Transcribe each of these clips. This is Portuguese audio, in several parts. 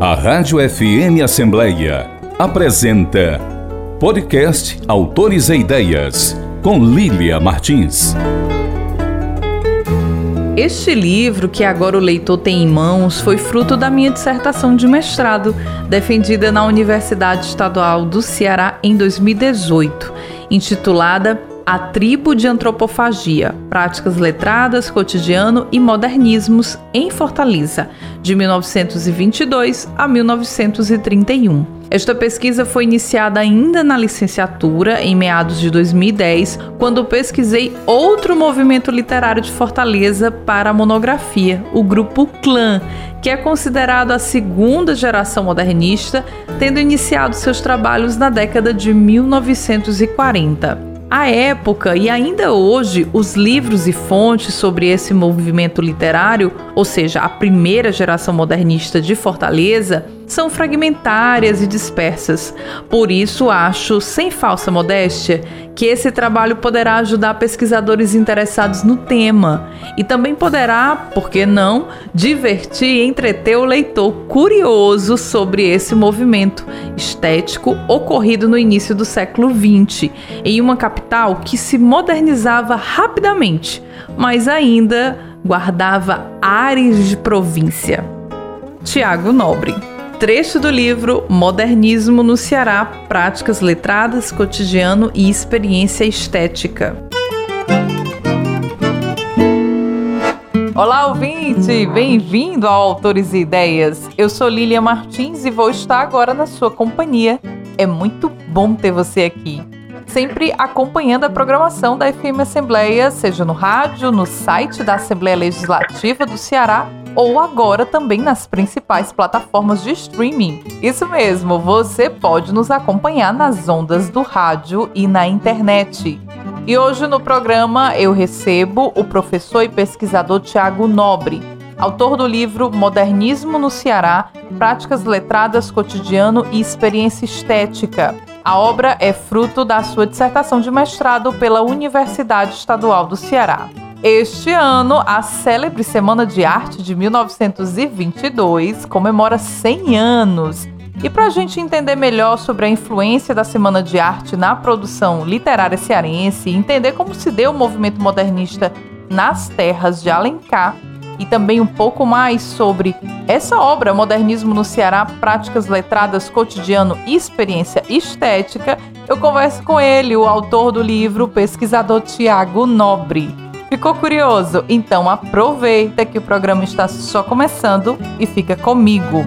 A Rádio FM Assembleia apresenta Podcast Autores e Ideias, com Lília Martins. Este livro, que agora o leitor tem em mãos, foi fruto da minha dissertação de mestrado, defendida na Universidade Estadual do Ceará em 2018, intitulada a Tribo de Antropofagia: Práticas Letradas, Cotidiano e Modernismos em Fortaleza, de 1922 a 1931. Esta pesquisa foi iniciada ainda na licenciatura, em meados de 2010, quando pesquisei outro movimento literário de Fortaleza para a monografia, o Grupo Clã, que é considerado a segunda geração modernista, tendo iniciado seus trabalhos na década de 1940. À época e ainda hoje, os livros e fontes sobre esse movimento literário, ou seja, a primeira geração modernista de Fortaleza, são fragmentárias e dispersas. Por isso, acho, sem falsa modéstia, que esse trabalho poderá ajudar pesquisadores interessados no tema e também poderá, por que não, divertir e entreter o leitor curioso sobre esse movimento estético ocorrido no início do século XX, em uma capital que se modernizava rapidamente, mas ainda guardava ares de província. Tiago Nobre trecho do livro Modernismo no Ceará: Práticas Letradas, Cotidiano e Experiência Estética. Olá, ouvinte! Bem-vindo ao Autores e Ideias. Eu sou Lília Martins e vou estar agora na sua companhia. É muito bom ter você aqui. Sempre acompanhando a programação da FM Assembleia, seja no rádio, no site da Assembleia Legislativa do Ceará ou agora também nas principais plataformas de streaming. Isso mesmo, você pode nos acompanhar nas ondas do rádio e na internet. E hoje no programa eu recebo o professor e pesquisador Tiago Nobre, autor do livro Modernismo no Ceará: Práticas Letradas, Cotidiano e Experiência Estética. A obra é fruto da sua dissertação de mestrado pela Universidade Estadual do Ceará. Este ano, a célebre Semana de Arte de 1922 comemora 100 anos. E para a gente entender melhor sobre a influência da Semana de Arte na produção literária cearense, entender como se deu o movimento modernista nas terras de Alencar, e também um pouco mais sobre essa obra, Modernismo no Ceará, Práticas Letradas, Cotidiano e Experiência Estética, eu converso com ele, o autor do livro, pesquisador Tiago Nobre. Ficou curioso? Então aproveita que o programa está só começando e fica comigo.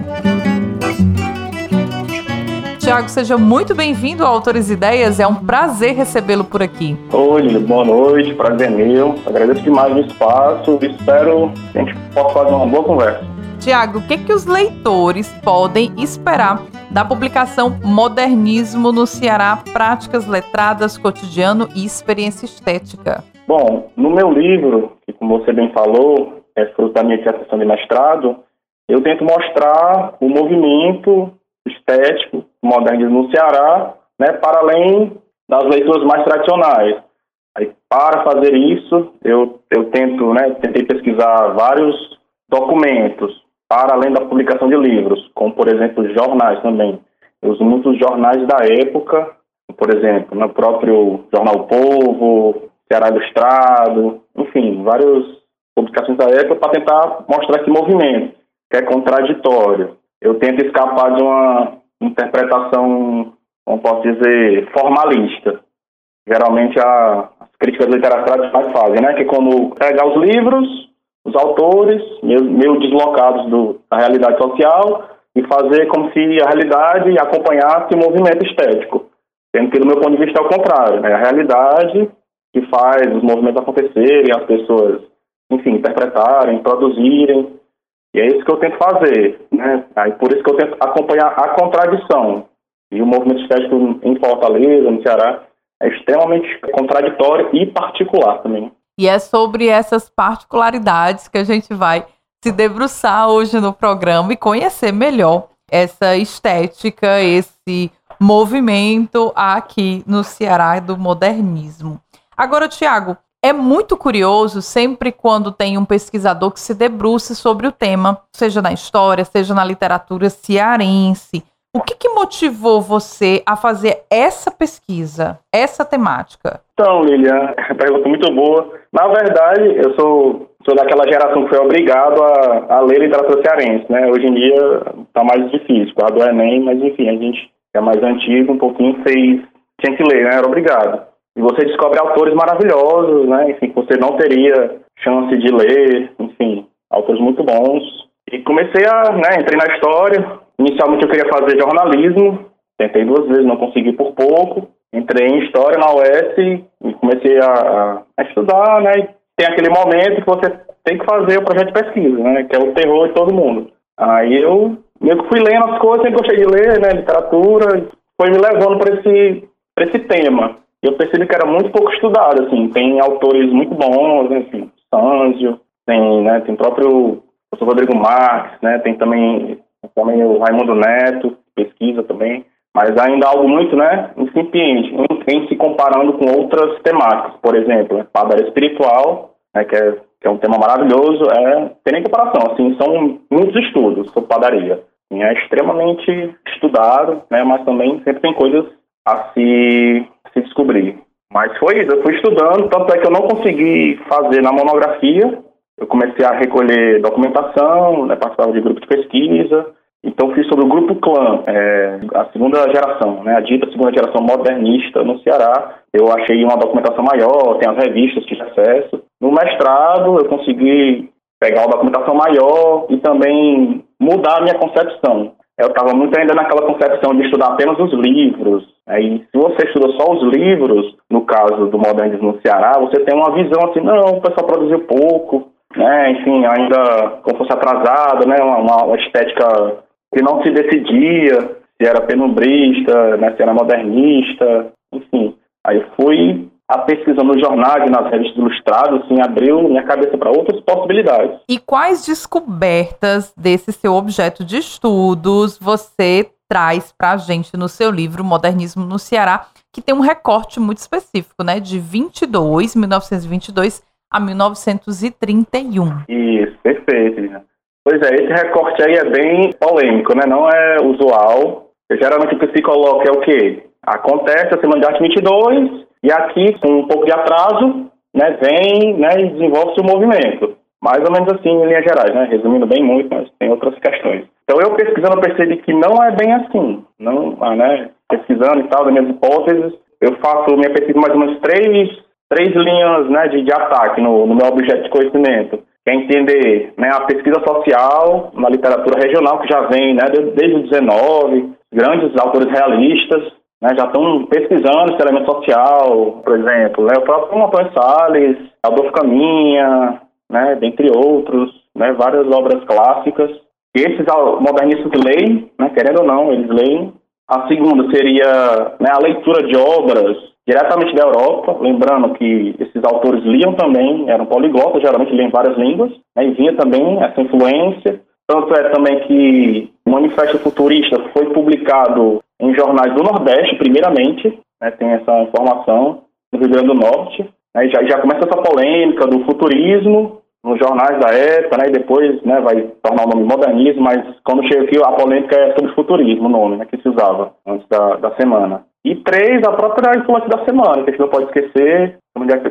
Tiago, seja muito bem-vindo ao Autores Ideias. É um prazer recebê-lo por aqui. Oi, boa noite, prazer meu. Agradeço demais o espaço. Espero que a gente possa fazer uma boa conversa. Tiago, o que, que os leitores podem esperar da publicação Modernismo no Ceará, Práticas Letradas, Cotidiano e Experiência Estética? Bom, no meu livro, que como você bem falou, é fruto da minha dissertação de mestrado, eu tento mostrar o movimento estético modernismo no Ceará, né, para além das leituras mais tradicionais. Aí, para fazer isso, eu, eu tento, né, tentei pesquisar vários documentos, para além da publicação de livros, como, por exemplo, jornais também. Eu uso muitos jornais da época, por exemplo, no próprio Jornal Povo, Ceará Ilustrado, enfim, várias publicações da época para tentar mostrar esse movimento, que é contraditório. Eu tento escapar de uma interpretação, como posso dizer, formalista. Geralmente a, as críticas literárias mais fazem, né? Que é como pegar os livros, os autores, meio, meio deslocados do, da realidade social, e fazer como se a realidade acompanhasse o movimento estético. Sendo que, do meu ponto de vista, é o contrário. Né? A realidade que faz os movimentos acontecerem, as pessoas, enfim, interpretarem, produzirem. E é isso que eu tento fazer, né? Aí por isso que eu tento acompanhar a contradição. E o movimento estético em Fortaleza, no Ceará, é extremamente contraditório e particular também. E é sobre essas particularidades que a gente vai se debruçar hoje no programa e conhecer melhor essa estética, esse movimento aqui no Ceará do modernismo. Agora, Tiago, É muito curioso sempre quando tem um pesquisador que se debruça sobre o tema, seja na história, seja na literatura cearense. O que, que, motivou você a fazer essa pesquisa, essa temática? Então, Lilian, é pergunta muito boa. Na verdade, eu sou, sou daquela geração que foi obrigado a, a ler literatura cearense, né? Hoje em dia está mais difícil, causa do Enem, mas enfim, a gente é mais antigo, um pouquinho fez, tinha que ler, né? Era obrigado. E você descobre autores maravilhosos, né? Enfim, que você não teria chance de ler, enfim, autores muito bons. E comecei a, né, entrei na história. Inicialmente eu queria fazer jornalismo, tentei duas vezes, não consegui por pouco. Entrei em história na UES e comecei a, a estudar, né? Tem aquele momento que você tem que fazer o projeto de pesquisa, né? Que é o terror de todo mundo. Aí eu meio que fui lendo as coisas, sempre gostei de ler, né? Literatura, foi me levando para esse, esse tema eu percebi que era muito pouco estudado, assim, tem autores muito bons, enfim, Sanzio, tem, né, tem o próprio professor Rodrigo Marques, né, tem também, também o Raimundo Neto, pesquisa também, mas ainda algo muito, né, incipiente, em se comparando com outras temáticas, por exemplo, né, Padaria Espiritual, né, que, é, que é um tema maravilhoso, é, tem nem comparação, assim, são muitos estudos sobre padaria, assim, é extremamente estudado, né, mas também sempre tem coisas a se se descobrir. Mas foi isso, eu fui estudando, tanto é que eu não consegui fazer na monografia. Eu comecei a recolher documentação, né, participava de grupo de pesquisa. Então fiz sobre o grupo clã, é, a segunda geração, né, a dita segunda geração modernista no Ceará. Eu achei uma documentação maior, tem as revistas que acesso. No mestrado eu consegui pegar uma documentação maior e também mudar a minha concepção eu estava muito ainda naquela concepção de estudar apenas os livros. Aí, se você estuda só os livros, no caso do modernismo no Ceará, você tem uma visão assim, não, o pessoal produziu pouco, né? Enfim, ainda como fosse atrasado, né? Uma, uma estética que não se decidia se era penumbrista, né? se era modernista, enfim. Aí fui a pesquisa nos jornais e nas revistas ilustradas assim, abriu minha cabeça para outras possibilidades. E quais descobertas desse seu objeto de estudos você traz para a gente no seu livro Modernismo no Ceará, que tem um recorte muito específico, né, de 22, 1922 a 1931. Isso, perfeito. Pois é, esse recorte aí é bem polêmico, né? Não é usual. Geralmente o que se coloca é o quê? Acontece a Semana de Arte 22 e aqui, com um pouco de atraso, né, vem né, e desenvolve-se o movimento. Mais ou menos assim, em linhas gerais, né? Resumindo bem muito, mas tem outras questões. Então, eu pesquisando, percebi que não é bem assim. Não, ah, né, pesquisando e tal, das minhas hipóteses, eu faço minha pesquisa mais ou menos três, três linhas né, de, de ataque no, no meu objeto de conhecimento. Quer entender né, a pesquisa social na literatura regional, que já vem né, desde o 19, grandes autores realistas, né, já estão pesquisando esse elemento social, por exemplo, né, o próprio Antônio Salles, Adolfo Caminha, né, dentre outros, né, várias obras clássicas. E esses modernistas leem, né, querendo ou não, eles leem. A segunda seria né, a leitura de obras diretamente da Europa, lembrando que esses autores liam também, eram poliglotas, geralmente liam várias línguas, né, e vinha também essa influência. Tanto é também que o Manifesto Futurista foi publicado em jornais do Nordeste, primeiramente, né, tem essa informação, no Rio Grande do Norte. Né, já, já começa essa polêmica do futurismo nos jornais da época, né, e depois né, vai tornar o nome modernismo, mas quando chega aqui a polêmica é sobre futurismo, o nome né, que se usava antes da, da semana. E três, a própria influência da semana, que a gente não pode esquecer,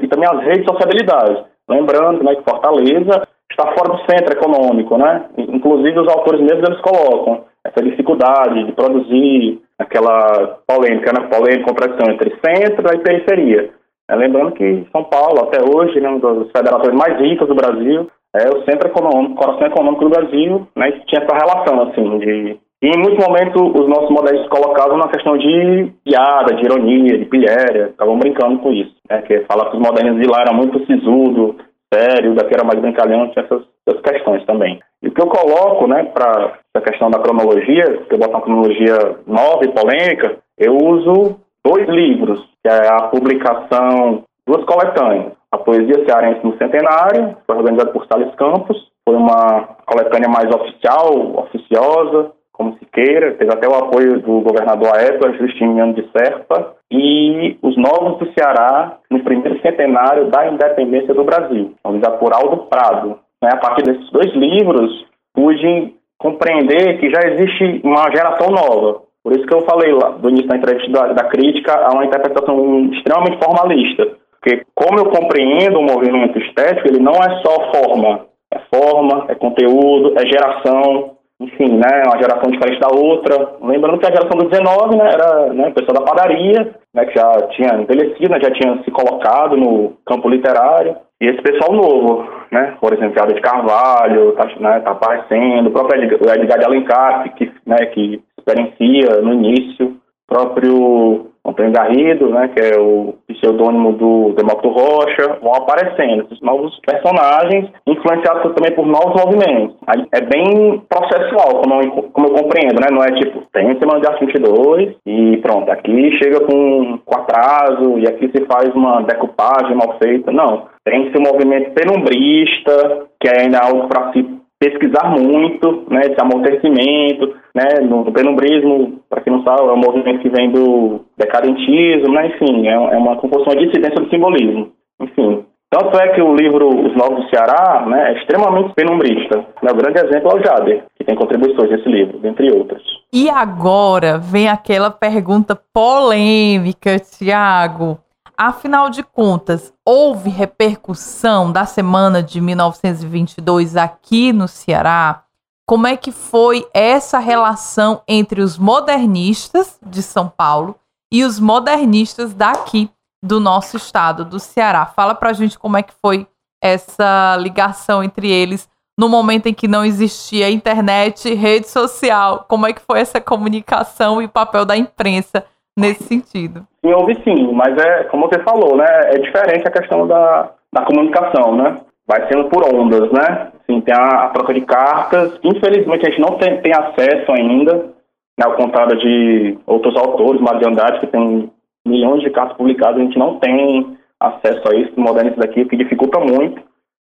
e também as redes de sociabilidade. Lembrando né, que Fortaleza está fora do centro econômico, né? Inclusive os autores mesmos eles colocam essa dificuldade de produzir aquela polêmica, né? Polêmica, contradição entre centro e periferia. É, lembrando que São Paulo, até hoje, né, uma das federações mais ricas do Brasil, é o centro econômico, coração econômico do Brasil, né? E tinha essa relação, assim, de... E em muitos momentos os nossos modelos colocavam na questão de piada, de ironia, de pilhéria, estavam brincando com isso, né? Que falar que os modernos de lá eram muito sisudo, sério, daqui era mais brincalhão, tinha essas, essas questões também. E o que eu coloco, né, para essa questão da cronologia, que eu boto uma cronologia nova e polêmica, eu uso dois livros, que é a publicação, duas coletâneas. A Poesia Cearense no Centenário, foi organizada por Salles Campos, foi uma coletânea mais oficial, oficiosa, como se queira, teve até o apoio do governador época, Justiniano de Serpa, e Os Novos do Ceará, no primeiro centenário da independência do Brasil, organizado por Aldo Prado. Né, a partir desses dois livros, pude compreender que já existe uma geração nova. Por isso que eu falei lá do início da entrevista da, da crítica a uma interpretação extremamente formalista. Porque como eu compreendo o movimento estético, ele não é só forma, é forma, é conteúdo, é geração, enfim, né, uma geração diferente da outra. Lembrando que a geração do 19, né, era né, pessoa da padaria, né, que já tinha envelhecido, né, já tinha se colocado no campo literário. E esse pessoal novo, né, por exemplo, Jada de Carvalho, tá, né, tá aparecendo, o próprio Edgar de Alencar, que, né, que experiencia no início, próprio Antônio Garrido, né, que é o pseudônimo do Demócrito Rocha, vão aparecendo esses novos personagens, influenciados também por novos movimentos. Aí é bem processual, como eu, como eu compreendo, né? Não é tipo, tem semana de arte 22 e pronto, aqui chega com, com atraso e aqui se faz uma decupagem mal feita. Não. Tem esse movimento penumbrista, que é ainda algo para se pesquisar muito, né, esse amortecimento, né, no, no penumbrismo, para quem não sabe, é um movimento que vem do decadentismo, né, enfim, é, é uma composição de dissidência do simbolismo, enfim. Tanto é que o livro Os Novos do Ceará né, é extremamente penumbrista. Né, o grande exemplo é o Jader, que tem contribuições nesse livro, dentre outras. E agora vem aquela pergunta polêmica, Tiago. Afinal de contas, houve repercussão da semana de 1922 aqui no Ceará? Como é que foi essa relação entre os modernistas de São Paulo e os modernistas daqui do nosso estado, do Ceará? Fala pra gente como é que foi essa ligação entre eles no momento em que não existia internet, rede social. Como é que foi essa comunicação e o papel da imprensa nesse sentido? Sim, houve sim, mas é, como você falou, né, é diferente a questão da, da comunicação, né? Vai sendo por ondas, né? Sim, tem a, a troca de cartas. Infelizmente, a gente não tem, tem acesso ainda, né, ao contrário de outros autores, Mário de Andrade, que tem milhões de cartas publicadas, a gente não tem acesso a isso, modernistas daqui, que dificulta muito.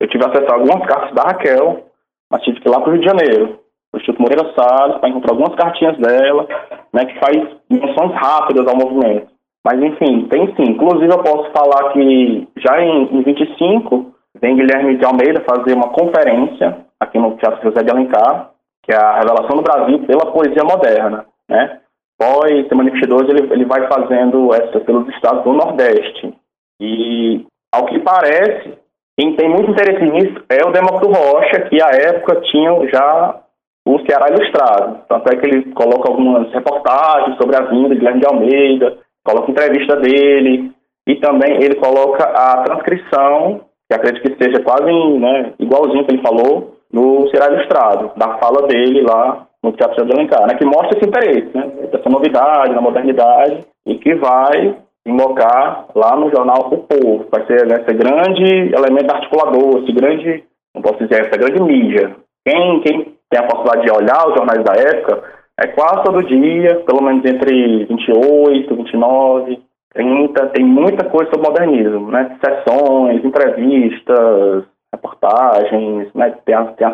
Eu tive acesso a algumas cartas da Raquel, mas tive que ir lá para o Rio de Janeiro, o Instituto Moreira Salles, para encontrar algumas cartinhas dela, né, que faz menções rápidas ao movimento. Mas, enfim, tem sim. Inclusive, eu posso falar que já em, em 25, vem Guilherme de Almeida fazer uma conferência aqui no Teatro José de Alencar, que é a revelação do Brasil pela poesia moderna, né? Pós Semana 22, ele, ele vai fazendo essa pelos estados do Nordeste. E, ao que parece, quem tem muito interesse nisso é o Demócrito Rocha, que à época tinha já o Ceará Ilustrado. Tanto é que ele coloca algumas reportagens sobre a vinda de Guilherme de Almeida, coloca entrevista dele, e também ele coloca a transcrição, que acredito que seja quase né, igualzinho que ele falou, no Ceará Ilustrado, da fala dele lá no Teatro de Alencar, né, que mostra esse interesse, né, essa novidade, na modernidade, e que vai invocar lá no jornal O Povo. Vai ser né, esse grande elemento articulador, esse grande, não posso dizer, essa grande mídia. Quem, quem tem a possibilidade de olhar os jornais da época, é quase todo dia, pelo menos entre 28, 29, 30, tem muita coisa sobre modernismo, né? Sessões, entrevistas, reportagens, né? Tem a, tem a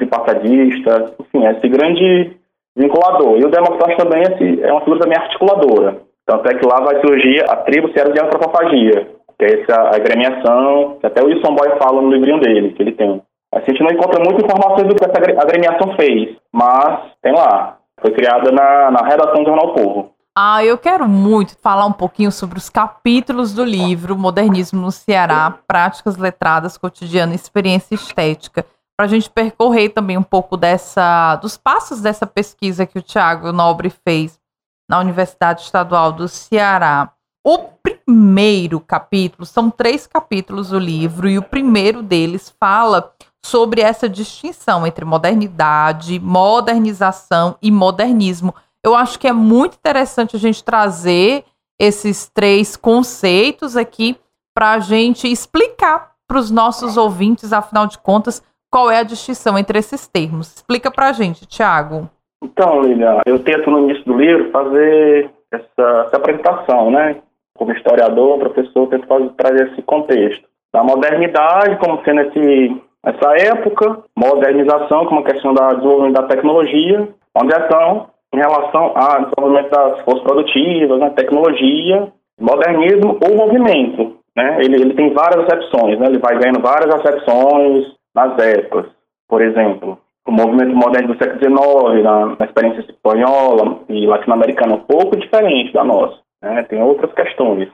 e passadista, enfim, é esse grande vinculador. E o Democratas também é, é uma figura também articuladora. Tanto é que lá vai surgir a tribo Ceará de Antropofagia, que é essa agremiação, que até o Wilson Boy fala no livrinho dele, que ele tem. A gente não encontra muitas informações do que essa agremiação fez, mas tem lá. Foi criada na, na redação do Jornal Povo. Ah, eu quero muito falar um pouquinho sobre os capítulos do livro Modernismo no Ceará, Práticas Letradas, Cotidiano e Experiência Estética, para a gente percorrer também um pouco dessa, dos passos dessa pesquisa que o Tiago Nobre fez na Universidade Estadual do Ceará. O primeiro capítulo, são três capítulos do livro, e o primeiro deles fala sobre essa distinção entre modernidade, modernização e modernismo. Eu acho que é muito interessante a gente trazer esses três conceitos aqui para a gente explicar para os nossos ouvintes, afinal de contas, qual é a distinção entre esses termos. Explica para a gente, Tiago. Então, Lilian, eu tento no início do livro fazer essa, essa apresentação, né? Como historiador, professor, tento fazer, trazer esse contexto da modernidade como sendo esse nessa época, modernização, como questão do desenvolvimento da tecnologia, modernização em relação ao desenvolvimento das forças produtivas, né, tecnologia, modernismo ou movimento. Né? Ele, ele tem várias acepções, né? ele vai ganhando várias acepções nas épocas. Por exemplo, o movimento moderno do século XIX, na, na experiência espanhola e latino-americana, é um pouco diferente da nossa. Né? Tem outras questões.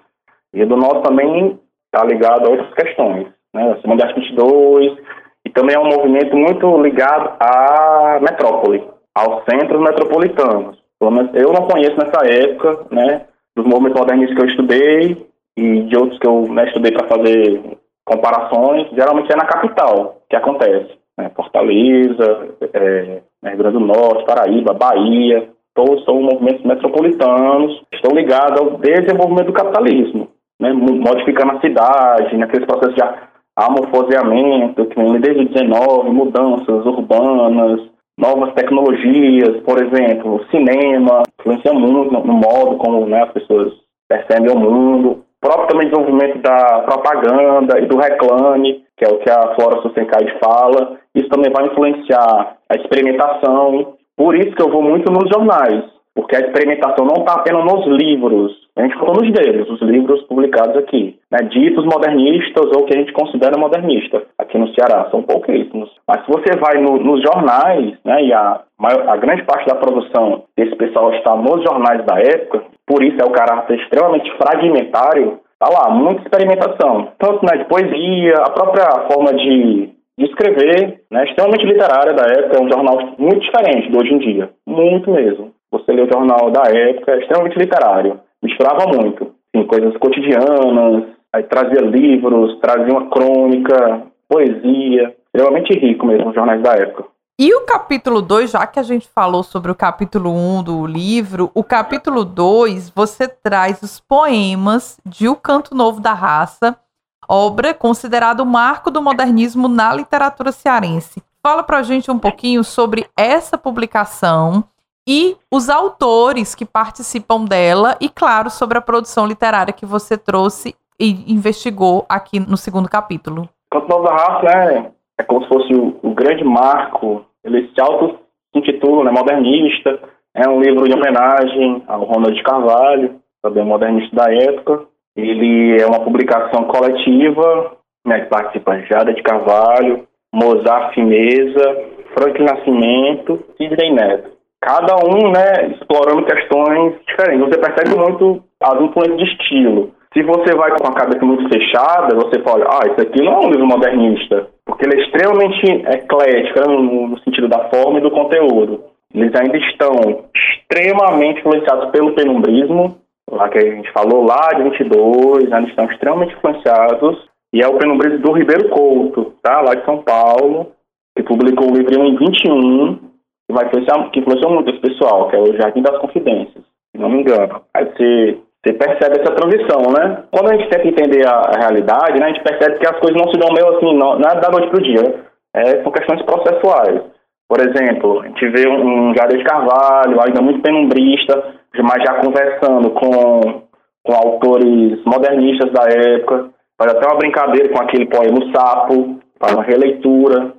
E do nosso também está ligado a outras questões. Né? A Semana 22, e também é um movimento muito ligado à metrópole, aos centros metropolitanos. Pelo menos eu não conheço nessa época, né, dos movimentos modernistas que eu estudei e de outros que eu né, estudei para fazer comparações, geralmente é na capital que acontece. Né, Fortaleza, é, Rio Grande do Norte, Paraíba, Bahia, todos são movimentos metropolitanos, estão ligados ao desenvolvimento do capitalismo, né, modificando a cidade, naqueles processos de amorfoseamento, vem desde o 19, mudanças urbanas, novas tecnologias, por exemplo, cinema influencia muito no, modo como né, as pessoas percebem o mundo. O próprio também desenvolvimento da propaganda e do reclame, que é o que a Flora Sustencaide fala, isso também vai influenciar a experimentação. Por isso que eu vou muito nos jornais, porque a experimentação não está apenas nos livros, a gente falou nos deles, os livros publicados aqui, né, ditos modernistas ou que a gente considera modernista. Aqui no Ceará, são pouquíssimos. Mas se você vai no, nos jornais, né, e a, a grande parte da produção desse pessoal está nos jornais da época, por isso é o caráter extremamente fragmentário, tá lá, muita experimentação, tanto né, de poesia, a própria forma de, de escrever, né, extremamente literária da época, é um jornal muito diferente de hoje em dia, muito mesmo. Você lê o jornal da época, é extremamente literário misturava muito. Assim, coisas cotidianas, aí trazia livros, trazia uma crônica, poesia, extremamente rico mesmo, os jornais da época. E o capítulo 2, já que a gente falou sobre o capítulo 1 um do livro, o capítulo 2 você traz os poemas de O Canto Novo da Raça, obra considerada o marco do modernismo na literatura cearense. Fala pra gente um pouquinho sobre essa publicação e os autores que participam dela e, claro, sobre a produção literária que você trouxe e investigou aqui no segundo capítulo. Canto Nova Raça né, é como se fosse o, o grande marco, ele se auto-intitula né, Modernista, é um livro de homenagem ao Ronald Carvalho, também modernista da época. Ele é uma publicação coletiva, né, que participa Jada de Carvalho, Mozart Fineza, Franklin Nascimento e Sidney Neto cada um, né, explorando questões diferentes. Você percebe muito as influências de estilo. Se você vai com a cabeça muito fechada, você fala, ah, isso aqui não é um livro modernista, porque ele é extremamente eclético né, no, no sentido da forma e do conteúdo. Eles ainda estão extremamente influenciados pelo penumbrismo, lá que a gente falou lá de 22, ainda estão extremamente influenciados, e é o penumbrismo do Ribeiro Couto, tá, lá de São Paulo, que publicou o livro em 21, que vai influenciar, que influenciou muito esse pessoal, que é o Jardim das Confidências, se não me engano. Aí você, você percebe essa transição, né? Quando a gente tenta entender a, realidade, né, a gente percebe que as coisas não se dão meio assim, não, não é da noite para o dia. É, são questões processuais. Por exemplo, a gente vê um, um de Carvalho, ainda muito penumbrista, mas já conversando com, com autores modernistas da época, faz até uma brincadeira com aquele poema O Sapo, faz uma releitura,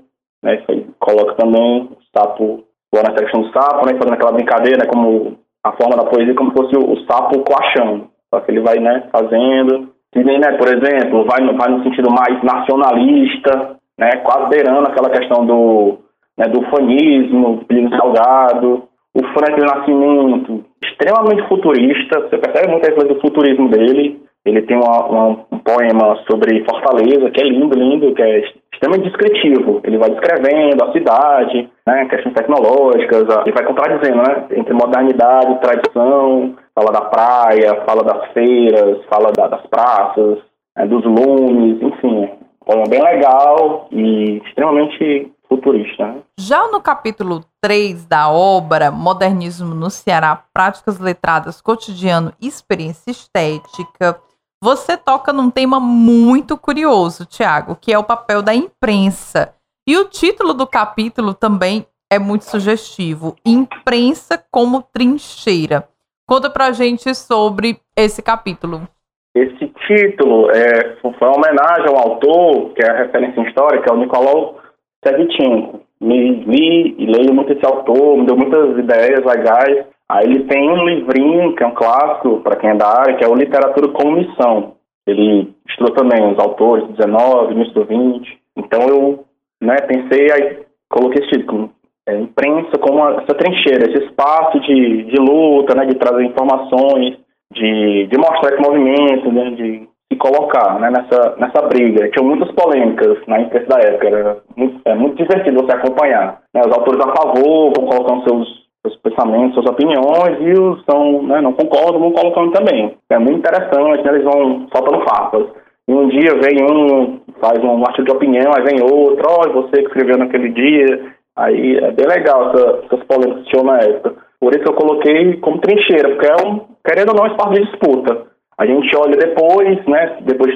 né, coloca também o sapo Nessa questão do sapo, né, fazendo aquela brincadeira, né, como a forma da poesia como se fosse o, o sapo coachando. Só que ele vai, né, fazendo. Sidney, né, por exemplo, vai, vai no sentido mais nacionalista, né, quase beirando aquela questão do, né, do fanismo, do Salgado. O Franklin Nascimento, extremamente futurista, você percebe muito a influência do futurismo dele. Ele tem uma, uma, um poema sobre Fortaleza, que é lindo, lindo, que é extremamente descritivo. Ele vai descrevendo a cidade, né, questões tecnológicas, ele vai contradizendo, né, entre modernidade tradição, fala da praia, fala das feiras, fala da, das praças, né, dos lumes, enfim. É um poema bem legal e extremamente futurista. Né? Já no capítulo 3 da obra Modernismo no Ceará, Práticas Letradas, Cotidiano e Experiência Estética, você toca num tema muito curioso, Tiago, que é o papel da imprensa. E o título do capítulo também é muito sugestivo: Imprensa como Trincheira. Conta pra gente sobre esse capítulo. Esse título é, foi uma homenagem ao autor, que é a referência histórica, é o Nicolau Sevchenko. Me li e leio muito esse autor, me deu muitas ideias legais. Aí ele tem um livrinho, que é um clássico para quem é da área, que é o Literatura como Missão. Ele estuda também os autores do 19, início do 20. Então eu né, pensei, aí coloquei esse título, é, imprensa como essa trincheira, esse espaço de, de luta, né, de trazer informações, de, de mostrar esse movimento, né, de se colocar né, nessa, nessa briga. Tinha muitas polêmicas na imprensa da época, era muito, é muito divertido você acompanhar. Né, os autores a favor vão colocando seus, seus pensamentos, suas opiniões, e os são, né, não concordam, vão colocando também. É muito interessante, né, eles vão soltando farpas. E um dia vem um, faz um artigo de opinião, aí vem outro, olha, você que escreveu naquele dia. Aí é bem legal essa, essas polêmicas que na época. Por isso eu coloquei como trincheira, porque é um, querendo ou não, um espaço de disputa. A gente olha depois, né? Depois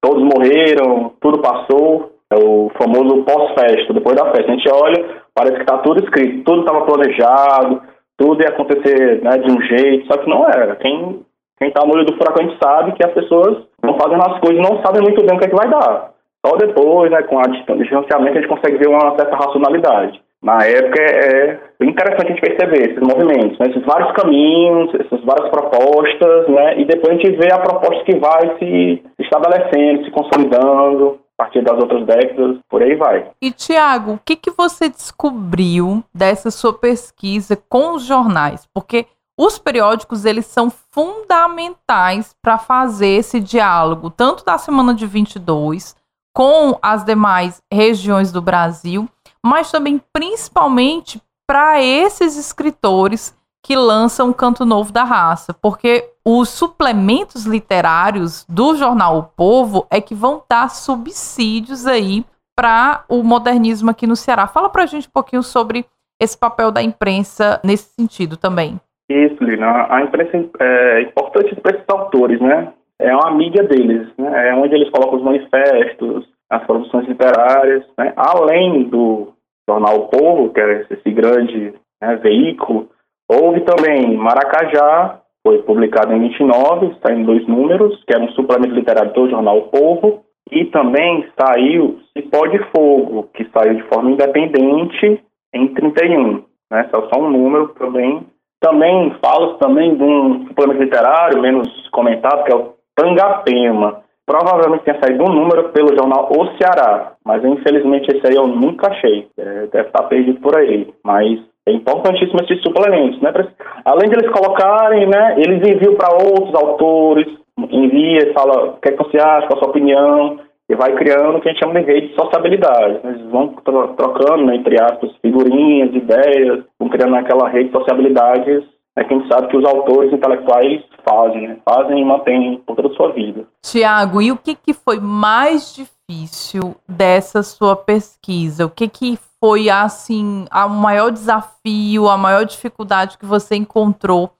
todos morreram, tudo passou, é o famoso pós-festa, depois da festa. A gente olha, parece que está tudo escrito, tudo estava planejado, tudo ia acontecer né, de um jeito, só que não era. Quem quem está no olho do furacão a gente sabe que as pessoas vão fazendo as coisas e não sabem muito bem o que, é que vai dar. Só depois, né, com a distanciamento, a gente consegue ver uma certa racionalidade. Na época é interessante a gente perceber esses movimentos, né, esses vários caminhos, essas várias propostas, né, e depois a gente vê a proposta que vai se estabelecendo, se consolidando a partir das outras décadas, por aí vai. E Tiago, o que, que você descobriu dessa sua pesquisa com os jornais? Porque os periódicos eles são fundamentais para fazer esse diálogo, tanto da semana de 22 com as demais regiões do Brasil, mas também principalmente para esses escritores que lançam o Canto Novo da Raça, porque os suplementos literários do jornal O Povo é que vão dar subsídios aí para o modernismo aqui no Ceará. Fala para a gente um pouquinho sobre esse papel da imprensa nesse sentido também. Isso, Lina. A imprensa é importante para esses autores, né? É uma mídia deles, né? É onde eles colocam os manifestos, as produções literárias, né? Além do jornal o Povo, que é esse grande né, veículo, houve também Maracajá, foi publicado em 29, está em dois números, que era um suplemento literário do jornal O Povo, e também saiu Cipó de Fogo, que saiu de forma independente em 31, né? Só um número também também falo também de um suplemento literário menos comentado, que é o Tangapema. Provavelmente tenha saído um número pelo jornal O Ceará, mas infelizmente esse aí eu nunca achei. É, deve estar perdido por aí. Mas é importantíssimo esses suplementos, né? Além de eles colocarem, né? Eles enviam para outros autores, envia, fala o que, é que você acha, qual a sua opinião, e vai criando o que a gente chama de rede de sociabilidade. Né? Eles vão trocando, né, entre aspas, figurinhas, ideias, vão criando aquela rede de sociabilidades né, que a gente sabe que os autores intelectuais fazem, né? fazem e mantêm por toda a sua vida. Tiago, e o que, que foi mais difícil dessa sua pesquisa? O que, que foi, assim, o maior desafio, a maior dificuldade que você encontrou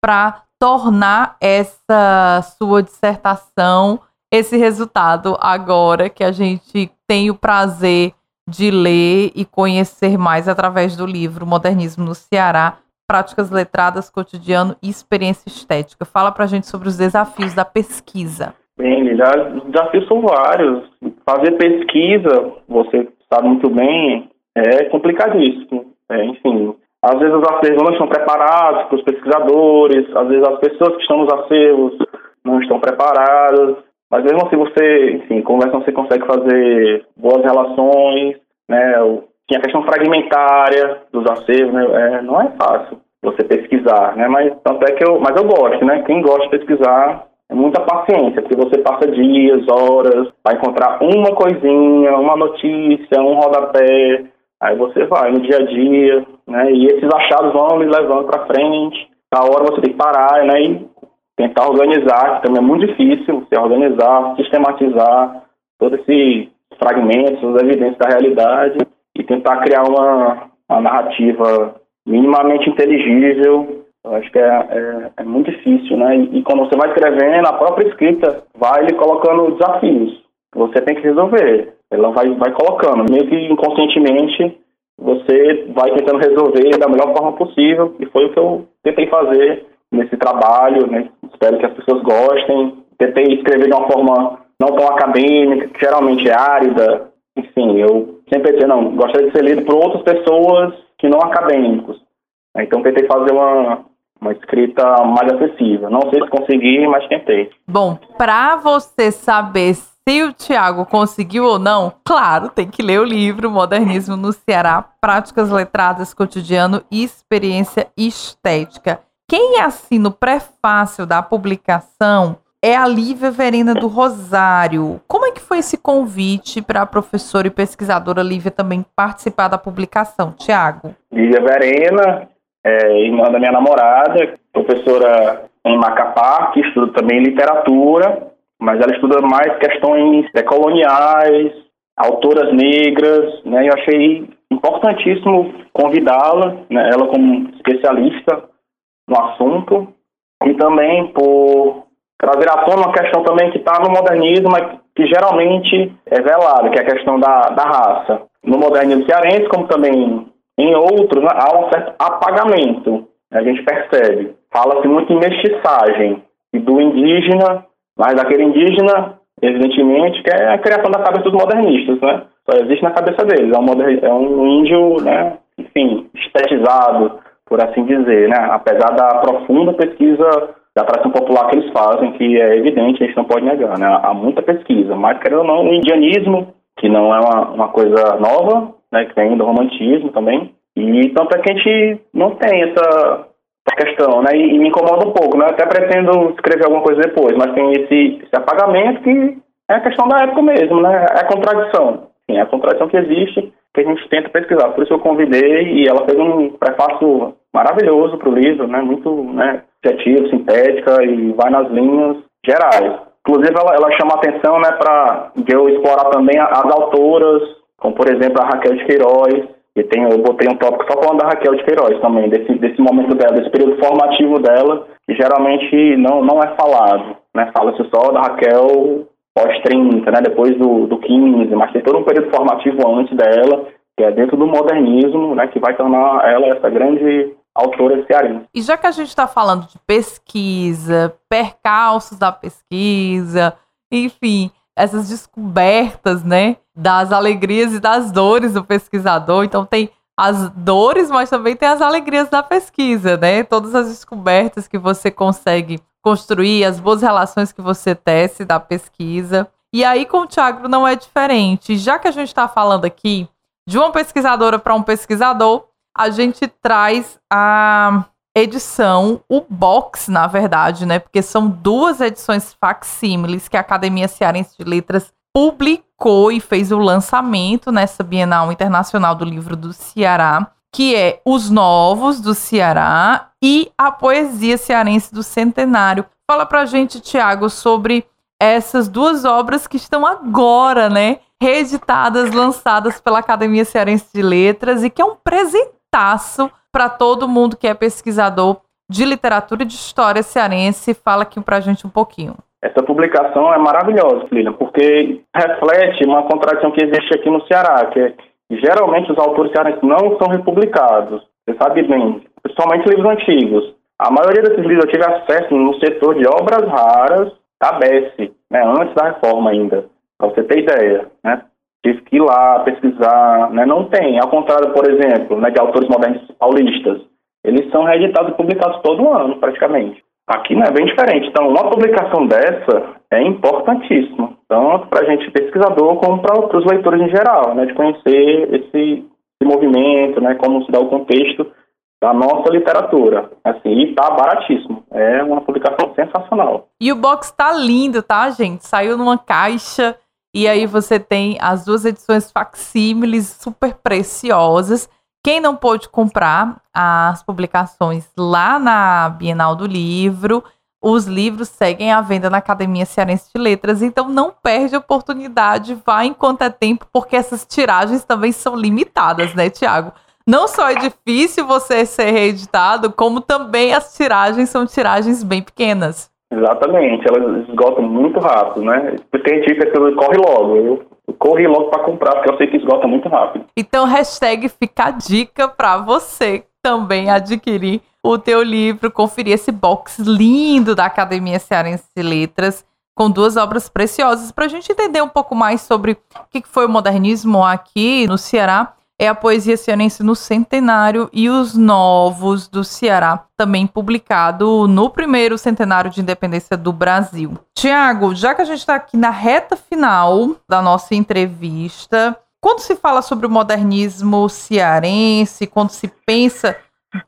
para tornar essa sua dissertação esse resultado agora que a gente tem o prazer de ler e conhecer mais através do livro Modernismo no Ceará, Práticas Letradas, Cotidiano e Experiência Estética. Fala pra gente sobre os desafios da pesquisa. Bem, os desafios são vários. Fazer pesquisa, você sabe muito bem, é complicadíssimo. É, enfim, às vezes os acervos não estão preparados para os pesquisadores, às vezes as pessoas que estão nos acervos não estão preparadas. Mas mesmo assim você, enfim, conversa você consegue fazer boas relações, né? Tinha a questão fragmentária dos acervos, né? É, não é fácil você pesquisar, né? Mas tanto é que eu, mas eu gosto, né? Quem gosta de pesquisar é muita paciência, porque você passa dias, horas, vai encontrar uma coisinha, uma notícia, um rodapé, aí você vai no dia a dia, né? E esses achados vão me levando para frente. Na hora você tem que parar, né? E tentar organizar, que também é muito difícil, se organizar, sistematizar todos esses fragmentos, as evidências da realidade e tentar criar uma, uma narrativa minimamente inteligível. Eu acho que é, é, é muito difícil, né? E, e, quando você vai escrevendo, a própria escrita vai lhe colocando desafios que você tem que resolver. Ela vai, vai colocando, meio que inconscientemente, você vai tentando resolver da melhor forma possível, e foi o que eu tentei fazer nesse trabalho, né? Espero que as pessoas gostem. Tentei escrever de uma forma não tão acadêmica, que geralmente é árida, enfim, eu sempre pensei, não, gostaria de ser lido por outras pessoas que não acadêmicos. Então tentei fazer uma, uma escrita mais acessível. Não sei se consegui, mas tentei. Bom, para você saber se o Tiago conseguiu ou não, claro, tem que ler o livro Modernismo no Ceará, Práticas Letradas, Cotidiano e Experiência Estética. Quem assina o prefácio da publicação é a Lívia Verena do Rosário. Como é que foi esse convite para a professora e pesquisadora Lívia também participar da publicação, Tiago? Lívia Verena, é, irmã da minha namorada, professora em Macapá, que estuda também literatura, mas ela estuda mais questões coloniais, autoras negras, né? Eu achei importantíssimo convidá-la, né, ela como especialista no assunto, e também por trazer à tona uma questão também que está no modernismo, mas que geralmente é velada, que é a questão da, da raça. No modernismo cearense, como também em outros, né, há um certo apagamento, a gente percebe. Fala-se muito em mestiçagem, e do indígena, mas daquele indígena, evidentemente, que é a criação da cabeça dos modernistas, né? Só existe na cabeça deles, é um, moder, é um índio, né, enfim, estetizado, por assim dizer, né? Apesar da profunda pesquisa da tradição popular que eles fazem, que é evidente, a gente não pode negar, né? Há muita pesquisa, mas, querendo ou não, o indianismo, que não é uma, uma coisa nova, né, que vem do romantismo também, e tanto é que a gente não tem essa, essa questão, né, e, e, me incomoda um pouco, né, até pretendo escrever alguma coisa depois, mas tem esse, esse apagamento que é a questão da época mesmo, né, é a contradição, Sim, é a contradição que existe, que a gente tenta pesquisar, por isso eu convidei e ela fez um prefácio maravilhoso para o livro, né, muito né, objetivo, sintética e vai nas linhas gerais. Inclusive, ela, ela chama atenção né, para eu explorar também as autoras, como por exemplo a Raquel de Queiroz, e tem, eu botei um tópico só falando da Raquel de Queiroz também, desse, desse momento dela, desse período formativo dela, que geralmente não, não é falado. Né? Fala-se só da Raquel pós-30, né? depois do, do 15, mas tem todo um período formativo antes dela, que é dentro do modernismo, né? que vai tornar ela essa grande autora cearense. E já que a gente está falando de pesquisa, percalços da pesquisa, enfim, essas descobertas, né, das alegrias e das dores do pesquisador. Então tem as dores, mas também tem as alegrias da pesquisa, né? Todas as descobertas que você consegue construir, as boas relações que você tece da pesquisa. E aí com o Thiago não é diferente. Já que a gente está falando aqui de uma pesquisadora para um pesquisador, a gente traz a edição, o box, na verdade, né? Porque são duas edições facsímiles que a Academia Cearense de Letras publicou e fez o lançamento nessa Bienal Internacional do Livro do Ceará, que é Os Novos do Ceará e a Poesia Cearense do Centenário. Fala pra gente, Tiago, sobre essas duas obras que estão agora, né, reeditadas, lançadas pela Academia Cearense de Letras e que é um presentaço para todo mundo que é pesquisador de literatura e de história cearense. Fala aqui para a gente um pouquinho. Essa publicação é maravilhosa, Lilian, porque reflete uma contradição que existe aqui no Ceará, que é, geralmente os autores cearenses não são republicados. Você sabe bem, principalmente livros antigos. A maioria desses livros eu tive acesso no setor de obras raras da BES, né, antes da reforma ainda, para você ter ideia. Né? tive que ir lá pesquisar, né? não tem, ao contrário, por exemplo, né, de autores modernos paulistas, eles são reeditados e publicados todo ano, praticamente. Aqui não é bem diferente. Então, uma publicação dessa é importantíssima, tanto para a gente pesquisador como para os leitores em geral, né, de conhecer esse, esse movimento, né, como se dá o contexto da nossa literatura. Assim, e tá baratíssimo. É uma publicação sensacional. E o box tá lindo, tá, gente? Saiu numa caixa e aí você tem as duas edições facsímiles super preciosas. Quem não pôde comprar as publicações lá na Bienal do Livro, os livros seguem à venda na Academia Cearense de Letras, então não perde a oportunidade, vá enquanto é tempo, porque essas tiragens também são limitadas, né, Tiago? Não só é difícil você ser reeditado, como também as tiragens são tiragens bem pequenas. Exatamente, elas esgotam muito rápido, né? Porque a gente fica que corre logo. Eu, eu corri logo para comprar, porque eu sei que esgota muito rápido. Então, hashtag fica a dica para você também adquirir o teu livro, conferir esse box lindo da Academia Cearense de Letras. com duas obras preciosas. Para a gente entender um pouco mais sobre o que foi o modernismo aqui no Ceará, é a Poesia Cearense no Centenário e os Novos do Ceará, também publicado no primeiro centenário de independência do Brasil. Tiago, já que a gente está aqui na reta final da nossa entrevista, quando se fala sobre o modernismo cearense, quando se pensa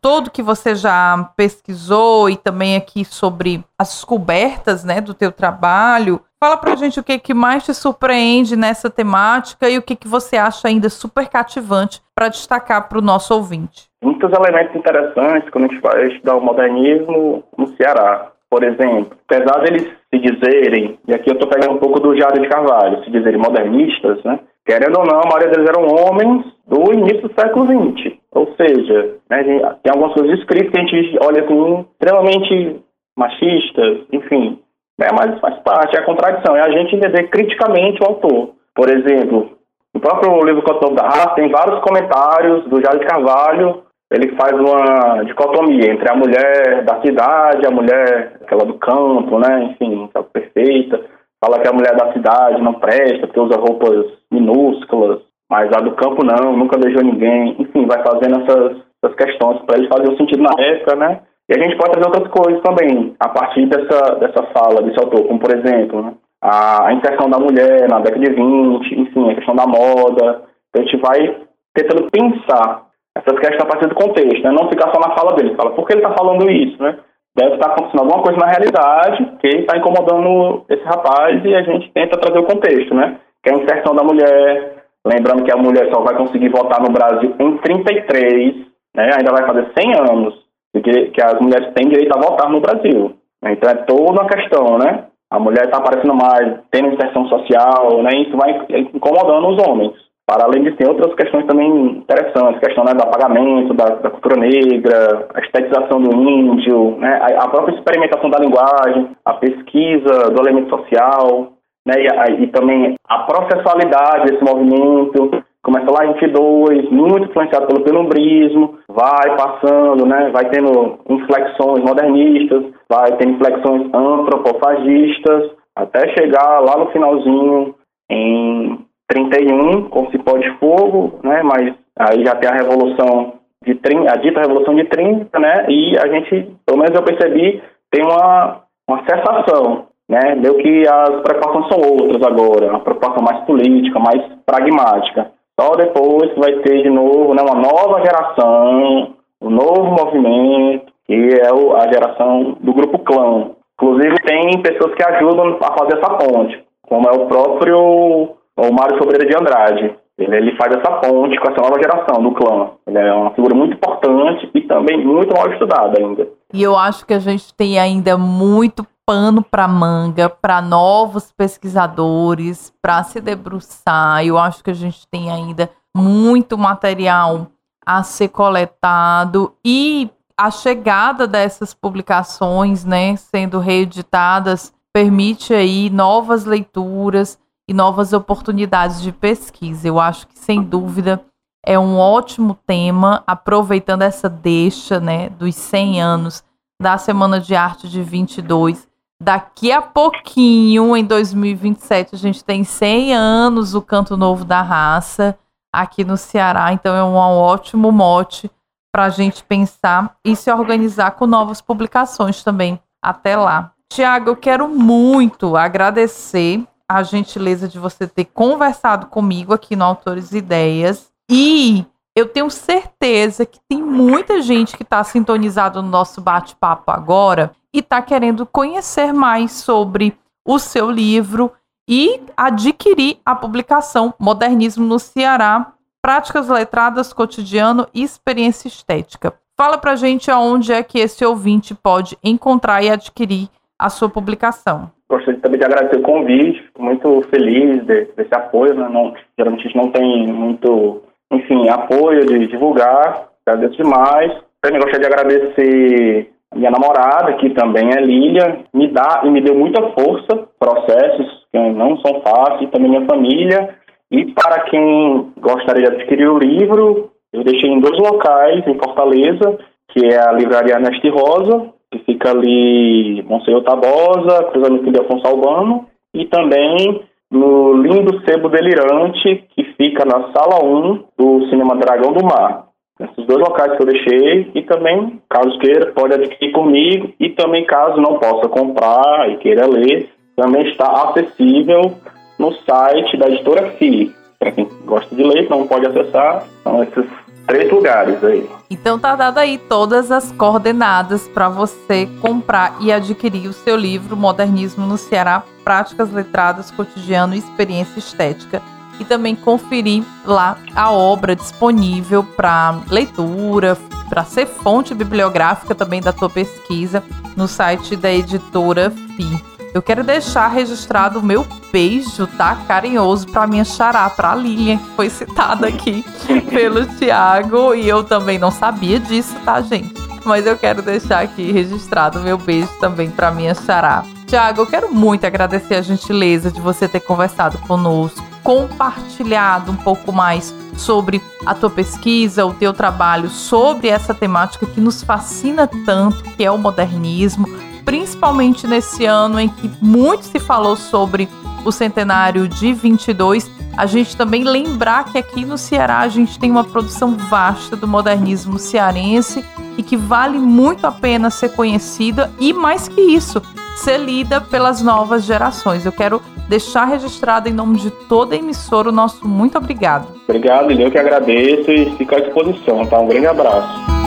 todo que você já pesquisou e também aqui sobre as descobertas né, do teu trabalho, Fala pra gente o que, que mais te surpreende nessa temática e o que, que você acha ainda super cativante para destacar para o nosso ouvinte. Muitos elementos interessantes quando a gente vai estudar o modernismo no Ceará. Por exemplo, apesar deles se dizerem, e aqui eu estou pegando um pouco do Jado de Carvalho, se dizerem modernistas, né? Querendo ou não, a maioria deles eram homens do início do século XX. Ou seja, né, tem algumas coisas escritas que a gente olha assim, extremamente machistas, enfim, né, mas faz parte, é a contradição, é a gente entender criticamente o autor. Por exemplo, no próprio livro Cotão da Raça tem vários comentários do Jário de Carvalho, ele faz uma dicotomia entre a mulher da cidade, a mulher aquela do campo, né, enfim, aquela perfeita, fala que a mulher da cidade não presta porque usa roupas minúsculas, mas a do campo não, nunca beijou ninguém, enfim, vai fazendo essas, essas questões para ele fazer o sentido na época, né, e a gente pode trazer outras coisas também, a partir dessa, dessa fala desse autor, como por exemplo, né, a inserção da mulher na década de 20, enfim, a questão da moda. Então a gente vai tentando pensar essas questões a partir do contexto, né? não ficar só na fala dele. Fala, por que ele está falando isso? Né? Deve estar acontecendo alguma coisa na realidade que está incomodando esse rapaz e a gente tenta trazer o contexto, né? Que é a inserção da mulher, lembrando que a mulher só vai conseguir votar no Brasil em 33, né? ainda vai fazer 100 anos que, que as mulheres têm direito a votar no Brasil. Então é toda uma questão, né? A mulher está aparecendo mais, tendo inserção social, né? Isso vai incomodando os homens. Para além disso, tem outras questões também interessantes, questão né, do apagamento da, da, cultura negra, a estetização do índio, né, a, a, própria experimentação da linguagem, a pesquisa do elemento social, né, e, a, e também a processualidade desse movimento, começa lá em 22, muito influenciado pelo penumbrismo, vai passando, né, vai tendo inflexões modernistas, vai tendo inflexões antropofagistas, até chegar lá no finalzinho em 31, com Cipó de Fogo, né, mas aí já tem a Revolução de 30, a dita Revolução de 30, né, e a gente, pelo menos eu percebi, tem uma, uma cessação, né, meio que as preocupações são outras agora, uma preocupação mais política, mais pragmática. Só depois vai ter de novo né, uma nova geração, um novo movimento, que é a geração do grupo clã. Inclusive tem pessoas que ajudam a fazer essa ponte, como é o próprio o Mário Sobreira de Andrade. Ele, ele faz essa ponte com essa nova geração do clã. Ele é uma figura muito importante e também muito mal estudada ainda. E eu acho que a gente tem ainda muito pano para manga para novos pesquisadores, para se debruçar. Eu acho que a gente tem ainda muito material a ser coletado e a chegada dessas publicações, né, sendo reeditadas, permite aí novas leituras e novas oportunidades de pesquisa. Eu acho que sem dúvida é um ótimo tema, aproveitando essa deixa, né, dos 100 anos da Semana de Arte de 22 Daqui a pouquinho, em 2027, a gente tem 100 anos do Canto Novo da Raça aqui no Ceará. Então é um ótimo mote para a gente pensar e se organizar com novas publicações também. Até lá. Tiago, eu quero muito agradecer a gentileza de você ter conversado comigo aqui no Autores Ideias. E eu tenho certeza que tem muita gente que está sintonizado no nosso bate-papo agora e está querendo conhecer mais sobre o seu livro e adquirir a publicação Modernismo no Ceará, Práticas Letradas, Cotidiano e Experiência Estética. Fala pra gente aonde é que esse ouvinte pode encontrar e adquirir a sua publicação. Gostaria também de agradecer o convite, fico muito feliz desse apoio, né? não, geralmente a gente não tem muito, enfim, apoio de divulgar, agradeço demais. Também gostaria de agradecer minha namorada, que também é Lília, me dá e me deu muita força, processos que não são fáceis, também minha família. E para quem gostaria de adquirir o livro, eu deixei em dois locais, em Fortaleza, que é a Livraria Neste Rosa, que fica ali Monsenhor Tabosa, cruzamento de Afonso Albano, e também no Lindo Sebo Delirante, que fica na sala 1 do Cinema Dragão do Mar. Esses dois locais que eu deixei e também, caso queira, pode adquirir comigo e também caso não possa comprar e queira ler, também está acessível no site da editora FI. Para quem gosta de ler, não pode acessar, são esses três lugares aí. Então tá dado aí todas as coordenadas para você comprar e adquirir o seu livro Modernismo no Ceará, Práticas Letradas, Cotidiano e Experiência Estética. E também conferir lá a obra disponível para leitura, para ser fonte bibliográfica também da tua pesquisa no site da editora FI. Eu quero deixar registrado o meu beijo, tá? Carinhoso para minha xará, pra Lilian, que foi citada aqui pelo Tiago. E eu também não sabia disso, tá, gente? Mas eu quero deixar aqui registrado o meu beijo também para minha xará. Tiago, eu quero muito agradecer a gentileza de você ter conversado conosco, compartilhado um pouco mais sobre a tua pesquisa, o teu trabalho, sobre essa temática que nos fascina tanto, que é o modernismo principalmente nesse ano em que muito se falou sobre o centenário de 22, a gente também lembrar que aqui no Ceará a gente tem uma produção vasta do modernismo cearense e que vale muito a pena ser conhecida e mais que isso, ser lida pelas novas gerações. Eu quero deixar registrado em nome de toda a emissora o nosso muito obrigado. Obrigado, eu que agradeço e fico à disposição, tá? Um grande abraço.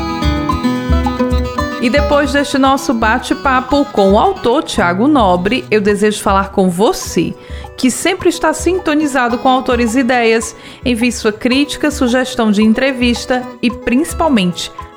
E depois deste nosso bate-papo com o autor Tiago Nobre, eu desejo falar com você, que sempre está sintonizado com autores e ideias. Envie sua crítica, sugestão de entrevista e, principalmente,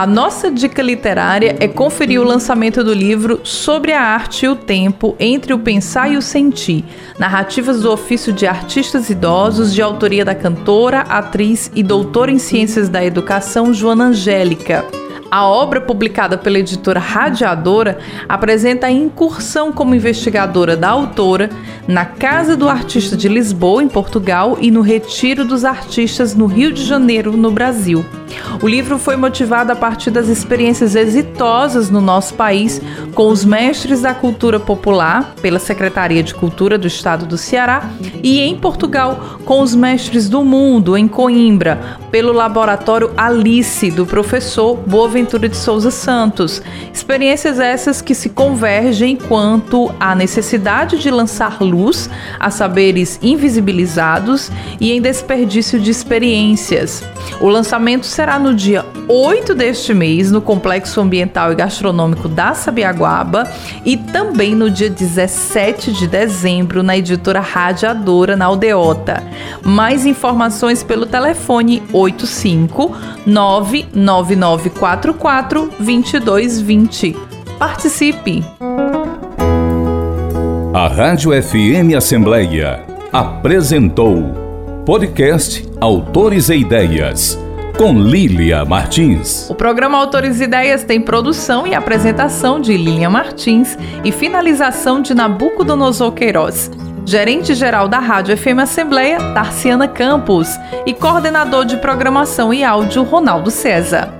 A nossa dica literária é conferir o lançamento do livro Sobre a Arte e o Tempo, Entre o Pensar e o Sentir, narrativas do ofício de artistas idosos, de autoria da cantora, atriz e doutora em Ciências da Educação Joana Angélica. A obra, publicada pela editora Radiadora, apresenta a incursão como investigadora da autora na Casa do Artista de Lisboa, em Portugal, e no Retiro dos Artistas, no Rio de Janeiro, no Brasil. O livro foi motivado a partir das experiências exitosas no nosso país com os mestres da cultura popular, pela Secretaria de Cultura do Estado do Ceará, e em Portugal, com os mestres do mundo, em Coimbra, pelo Laboratório Alice, do professor Boaventura de Souza Santos. Experiências essas que se convergem quanto à necessidade de lançar luz a saberes invisibilizados e em desperdício de experiências. O lançamento será no dia 8 deste mês no Complexo Ambiental e Gastronômico da Sabiaguaba e também no dia 17 de dezembro na editora Radiadora na Aldeota. Mais informações pelo telefone 85 99944 2220. Participe! A Rádio FM Assembleia apresentou podcast Autores e Ideias com Lília Martins. O programa Autores e Ideias tem produção e apresentação de Lília Martins e finalização de Nabucodonosor Queiroz gerente-geral da Rádio FM Assembleia, Tarciana Campos, e coordenador de programação e áudio, Ronaldo César.